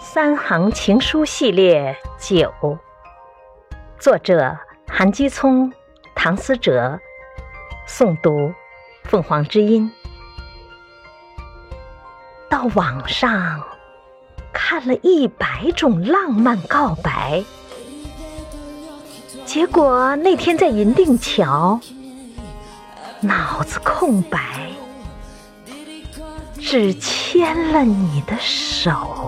三行情书系列九，作者韩基聪、唐思哲，诵读凤凰之音。到网上看了一百种浪漫告白，结果那天在银锭桥，脑子空白，只牵了你的手。